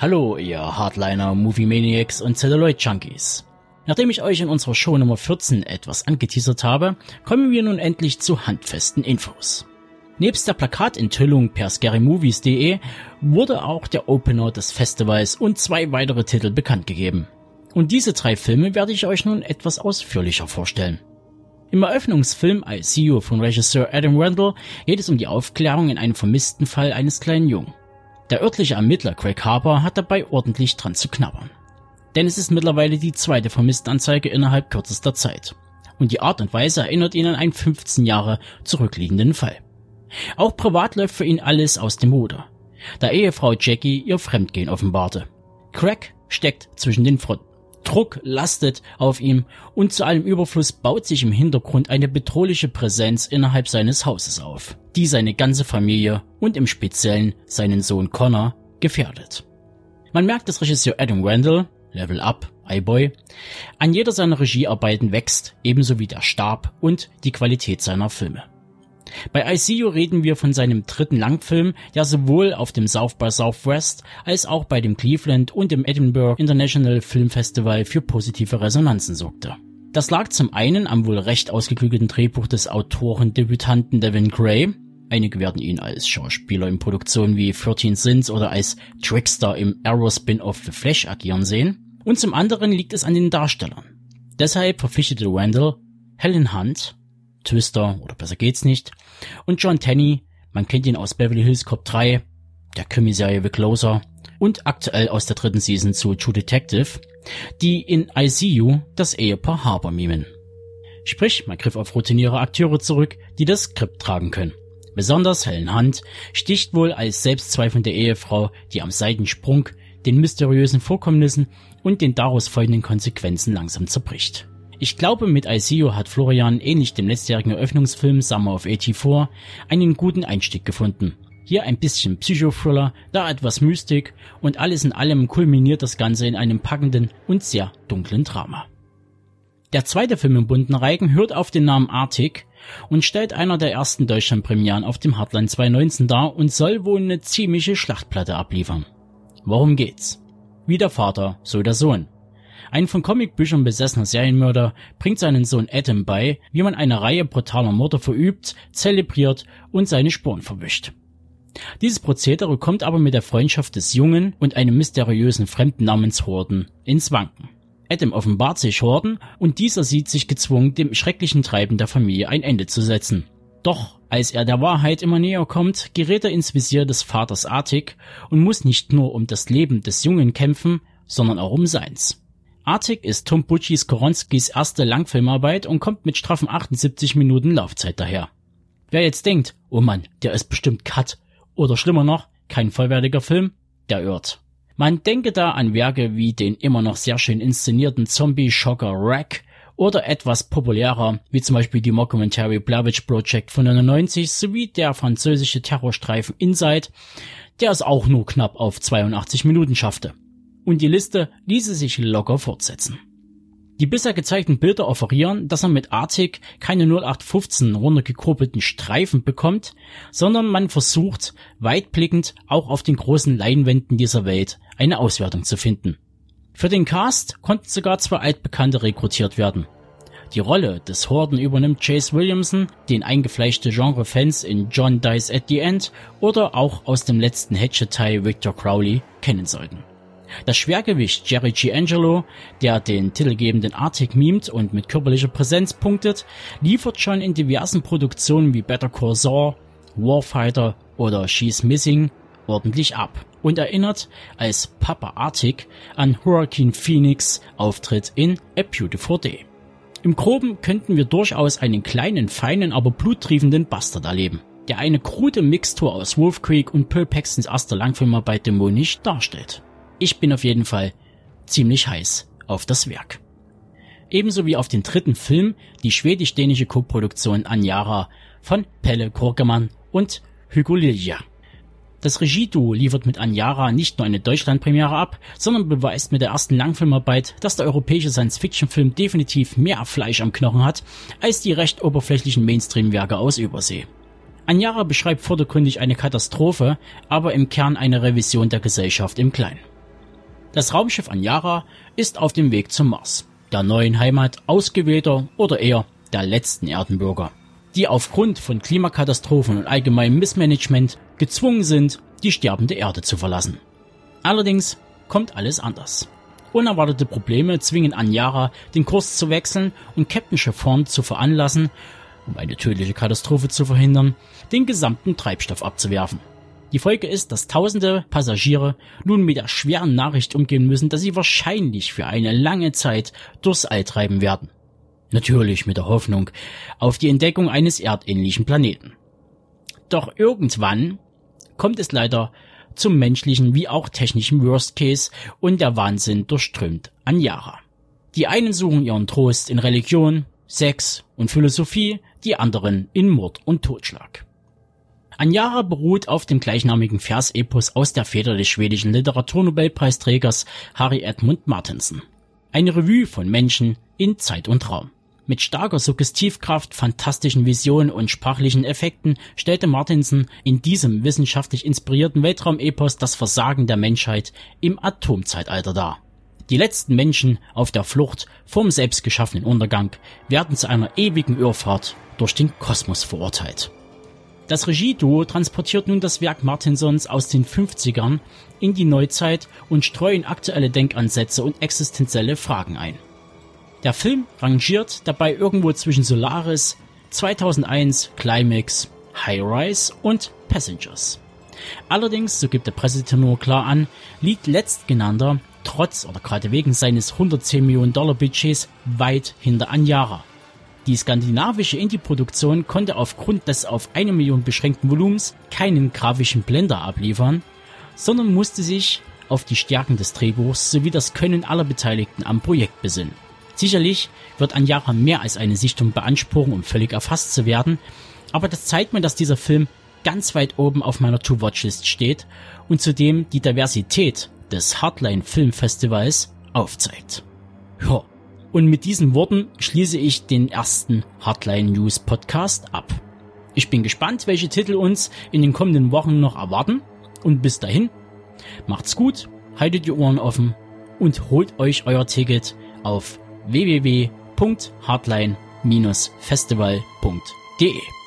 Hallo, ihr Hardliner, Movie Maniacs und Celluloid Junkies. Nachdem ich euch in unserer Show Nummer 14 etwas angeteasert habe, kommen wir nun endlich zu handfesten Infos. Nebst der Plakatenthüllung per scarymovies.de wurde auch der Opener des Festivals und zwei weitere Titel bekannt gegeben. Und diese drei Filme werde ich euch nun etwas ausführlicher vorstellen. Im Eröffnungsfilm I See von Regisseur Adam Randall geht es um die Aufklärung in einem vermissten Fall eines kleinen Jungen. Der örtliche Ermittler Craig Harper hat dabei ordentlich dran zu knabbern. Denn es ist mittlerweile die zweite Vermisstenanzeige innerhalb kürzester Zeit. Und die Art und Weise erinnert ihn an einen 15 Jahre zurückliegenden Fall. Auch privat läuft für ihn alles aus dem Ruder. Da Ehefrau Jackie ihr Fremdgehen offenbarte. Craig steckt zwischen den Fronten. Druck lastet auf ihm und zu allem Überfluss baut sich im Hintergrund eine bedrohliche Präsenz innerhalb seines Hauses auf, die seine ganze Familie und im Speziellen seinen Sohn Connor gefährdet. Man merkt, dass Regisseur Adam Randall, Level Up, iBoy, an jeder seiner Regiearbeiten wächst, ebenso wie der Stab und die Qualität seiner Filme. Bei ICU reden wir von seinem dritten Langfilm, der sowohl auf dem South by Southwest als auch bei dem Cleveland und dem Edinburgh International Film Festival für positive Resonanzen sorgte. Das lag zum einen am wohl recht ausgeklügelten Drehbuch des Autoren-Debütanten Devin Gray, einige werden ihn als Schauspieler in Produktionen wie 13 Sins oder als Trickster im Arrow-Spin-Off The Flash agieren sehen, und zum anderen liegt es an den Darstellern. Deshalb verpflichtete Randall Helen Hunt, Twister oder besser geht's nicht. Und John Tenney, man kennt ihn aus Beverly Hills Cop 3, der Krimiserie The Closer und aktuell aus der dritten Season zu True Detective, die in ICU das Ehepaar Harper mimen. Sprich, man griff auf routiniere Akteure zurück, die das Skript tragen können. Besonders Helen Hunt sticht wohl als selbstzweifelnde Ehefrau, die am Seitensprung den mysteriösen Vorkommnissen und den daraus folgenden Konsequenzen langsam zerbricht. Ich glaube, mit ICO hat Florian ähnlich dem letztjährigen Eröffnungsfilm Summer of 84 einen guten Einstieg gefunden. Hier ein bisschen Psychothriller, da etwas Mystik und alles in allem kulminiert das Ganze in einem packenden und sehr dunklen Drama. Der zweite Film im bunten Reigen hört auf den Namen Arctic und stellt einer der ersten Deutschlandpremieren auf dem Heartland 2019 dar und soll wohl eine ziemliche Schlachtplatte abliefern. Worum geht's? Wie der Vater, so der Sohn. Ein von Comicbüchern besessener Serienmörder bringt seinen Sohn Adam bei, wie man eine Reihe brutaler Morde verübt, zelebriert und seine Spuren verwischt. Dieses Prozedere kommt aber mit der Freundschaft des Jungen und einem mysteriösen Fremden namens Horden ins Wanken. Adam offenbart sich Horden und dieser sieht sich gezwungen, dem schrecklichen Treiben der Familie ein Ende zu setzen. Doch als er der Wahrheit immer näher kommt, gerät er ins Visier des Vaters Artig und muss nicht nur um das Leben des Jungen kämpfen, sondern auch um seins. Arctic ist Tom Butchis Koronskis erste Langfilmarbeit und kommt mit straffen 78 Minuten Laufzeit daher. Wer jetzt denkt, oh Mann, der ist bestimmt Cut oder schlimmer noch, kein vollwertiger Film, der irrt. Man denke da an Werke wie den immer noch sehr schön inszenierten Zombie-Schocker Rack oder etwas populärer, wie zum Beispiel die Mockumentary Blair Witch Project von 99 sowie der französische Terrorstreifen Inside, der es auch nur knapp auf 82 Minuten schaffte und die Liste ließe sich locker fortsetzen. Die bisher gezeigten Bilder offerieren, dass er mit Artig keine 0815 runtergekurbelten Streifen bekommt, sondern man versucht, weitblickend auch auf den großen Leinwänden dieser Welt eine Auswertung zu finden. Für den Cast konnten sogar zwei Altbekannte rekrutiert werden. Die Rolle des Horden übernimmt Chase Williamson, den eingefleischte Genre-Fans in John Dies at the End oder auch aus dem letzten Hatchet-Teil Victor Crowley kennen sollten. Das Schwergewicht Jerry G. Angelo, der den titelgebenden Arctic mimt und mit körperlicher Präsenz punktet, liefert schon in diversen Produktionen wie Better Call Saul, Warfighter oder She's Missing ordentlich ab und erinnert als Papa Arctic an Hurricane Phoenix Auftritt in A Beautiful Day. Im Groben könnten wir durchaus einen kleinen, feinen, aber bluttriefenden Bastard erleben, der eine krude Mixtur aus Wolf Creek und Pearl Paxtons erster Langfilmarbeit dämonisch darstellt. Ich bin auf jeden Fall ziemlich heiß auf das Werk. Ebenso wie auf den dritten Film, die schwedisch-dänische Co-Produktion Anjara von Pelle Korkemann und Hugo Lilja. Das Regieduo liefert mit Anjara nicht nur eine Deutschlandpremiere ab, sondern beweist mit der ersten Langfilmarbeit, dass der europäische Science-Fiction-Film definitiv mehr Fleisch am Knochen hat, als die recht oberflächlichen Mainstream-Werke aus Übersee. Anjara beschreibt vordergründig eine Katastrophe, aber im Kern eine Revision der Gesellschaft im Kleinen. Das Raumschiff Anjara ist auf dem Weg zum Mars, der neuen Heimat ausgewählter oder eher der letzten Erdenbürger, die aufgrund von Klimakatastrophen und allgemeinem Missmanagement gezwungen sind, die sterbende Erde zu verlassen. Allerdings kommt alles anders. Unerwartete Probleme zwingen Anjara, den Kurs zu wechseln und Captain Chiffon zu veranlassen, um eine tödliche Katastrophe zu verhindern, den gesamten Treibstoff abzuwerfen. Die Folge ist, dass tausende Passagiere nun mit der schweren Nachricht umgehen müssen, dass sie wahrscheinlich für eine lange Zeit durchs All treiben werden. Natürlich mit der Hoffnung auf die Entdeckung eines erdähnlichen Planeten. Doch irgendwann kommt es leider zum menschlichen wie auch technischen Worst Case und der Wahnsinn durchströmt Anjara. Die einen suchen ihren Trost in Religion, Sex und Philosophie, die anderen in Mord und Totschlag. Anjara beruht auf dem gleichnamigen Versepos aus der Feder des schwedischen Literaturnobelpreisträgers Harry Edmund Martinsen. Eine Revue von Menschen in Zeit und Raum. Mit starker Suggestivkraft, fantastischen Visionen und sprachlichen Effekten stellte Martinsen in diesem wissenschaftlich inspirierten Weltraumepos das Versagen der Menschheit im Atomzeitalter dar. Die letzten Menschen auf der Flucht vom selbstgeschaffenen Untergang werden zu einer ewigen Irrfahrt durch den Kosmos verurteilt. Das Regieduo transportiert nun das Werk Martinsons aus den 50ern in die Neuzeit und streuen aktuelle Denkansätze und existenzielle Fragen ein. Der Film rangiert dabei irgendwo zwischen Solaris, 2001, Climax, High Rise und Passengers. Allerdings, so gibt der Pressetenor klar an, liegt letztgenannter trotz oder gerade wegen seines 110 Millionen Dollar Budgets weit hinter Anjara. Die skandinavische Indie-Produktion konnte aufgrund des auf eine Million beschränkten Volumens keinen grafischen Blender abliefern, sondern musste sich auf die Stärken des Drehbuchs sowie das Können aller Beteiligten am Projekt besinnen. Sicherlich wird Anjara mehr als eine Sichtung beanspruchen, um völlig erfasst zu werden, aber das zeigt mir, dass dieser Film ganz weit oben auf meiner To-Watch-List steht und zudem die Diversität des Hardline Filmfestivals aufzeigt. Ja, und mit diesen Worten schließe ich den ersten Hardline News Podcast ab. Ich bin gespannt, welche Titel uns in den kommenden Wochen noch erwarten. Und bis dahin, macht's gut, haltet die Ohren offen und holt euch euer Ticket auf www.hardline-festival.de.